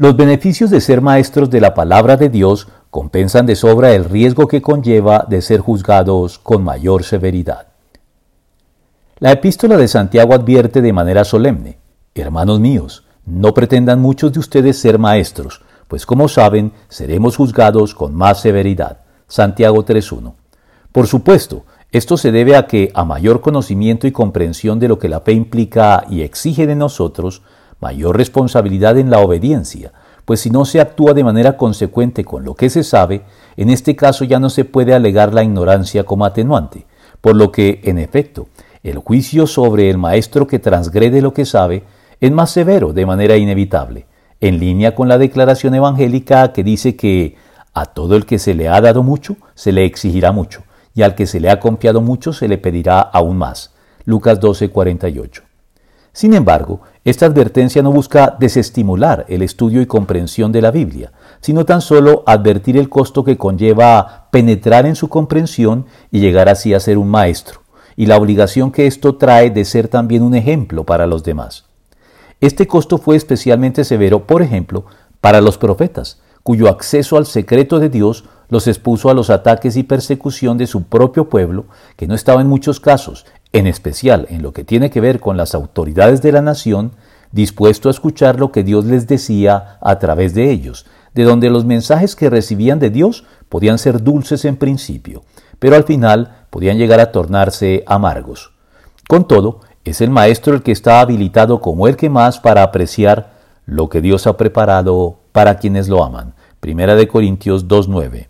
Los beneficios de ser maestros de la palabra de Dios compensan de sobra el riesgo que conlleva de ser juzgados con mayor severidad. La epístola de Santiago advierte de manera solemne, Hermanos míos, no pretendan muchos de ustedes ser maestros, pues como saben, seremos juzgados con más severidad. Santiago 3.1. Por supuesto, esto se debe a que, a mayor conocimiento y comprensión de lo que la fe implica y exige de nosotros, mayor responsabilidad en la obediencia, pues si no se actúa de manera consecuente con lo que se sabe, en este caso ya no se puede alegar la ignorancia como atenuante, por lo que, en efecto, el juicio sobre el maestro que transgrede lo que sabe es más severo de manera inevitable, en línea con la declaración evangélica que dice que a todo el que se le ha dado mucho, se le exigirá mucho, y al que se le ha confiado mucho, se le pedirá aún más. Lucas 12:48. Sin embargo, esta advertencia no busca desestimular el estudio y comprensión de la Biblia, sino tan solo advertir el costo que conlleva penetrar en su comprensión y llegar así a ser un maestro, y la obligación que esto trae de ser también un ejemplo para los demás. Este costo fue especialmente severo, por ejemplo, para los profetas, cuyo acceso al secreto de Dios los expuso a los ataques y persecución de su propio pueblo, que no estaba en muchos casos, en especial en lo que tiene que ver con las autoridades de la nación, dispuesto a escuchar lo que Dios les decía a través de ellos, de donde los mensajes que recibían de Dios podían ser dulces en principio, pero al final podían llegar a tornarse amargos. Con todo, es el maestro el que está habilitado como el que más para apreciar lo que Dios ha preparado para quienes lo aman. Primera de Corintios 2.9.